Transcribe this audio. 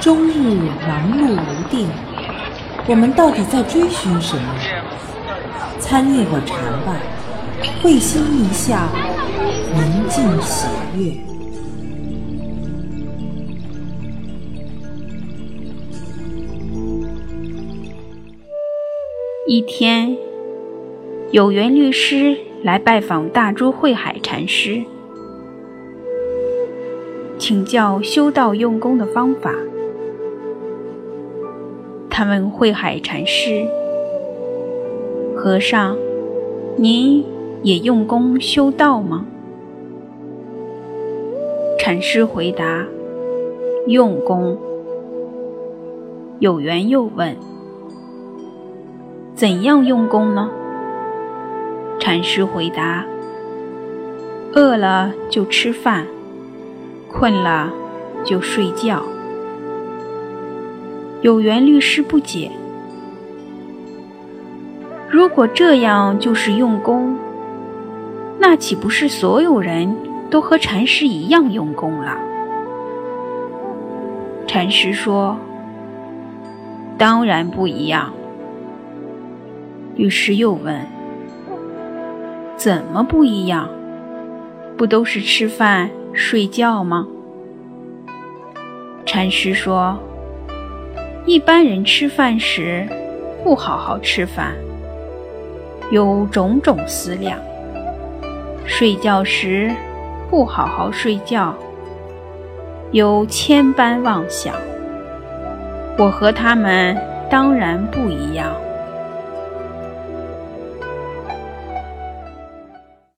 终日忙碌无定，我们到底在追寻什么？参阅会禅吧，会心一笑，宁静喜悦。一天，有缘律师来拜访大珠慧海禅师。请教修道用功的方法。他问慧海禅师：“和尚，您也用功修道吗？”禅师回答：“用功。”有缘又问：“怎样用功呢？”禅师回答：“饿了就吃饭。”困了就睡觉。有缘律师不解：如果这样就是用功，那岂不是所有人都和禅师一样用功了？禅师说：“当然不一样。”律师又问：“怎么不一样？不都是吃饭？”睡觉吗？禅师说：“一般人吃饭时不好好吃饭，有种种思量；睡觉时不好好睡觉，有千般妄想。我和他们当然不一样。”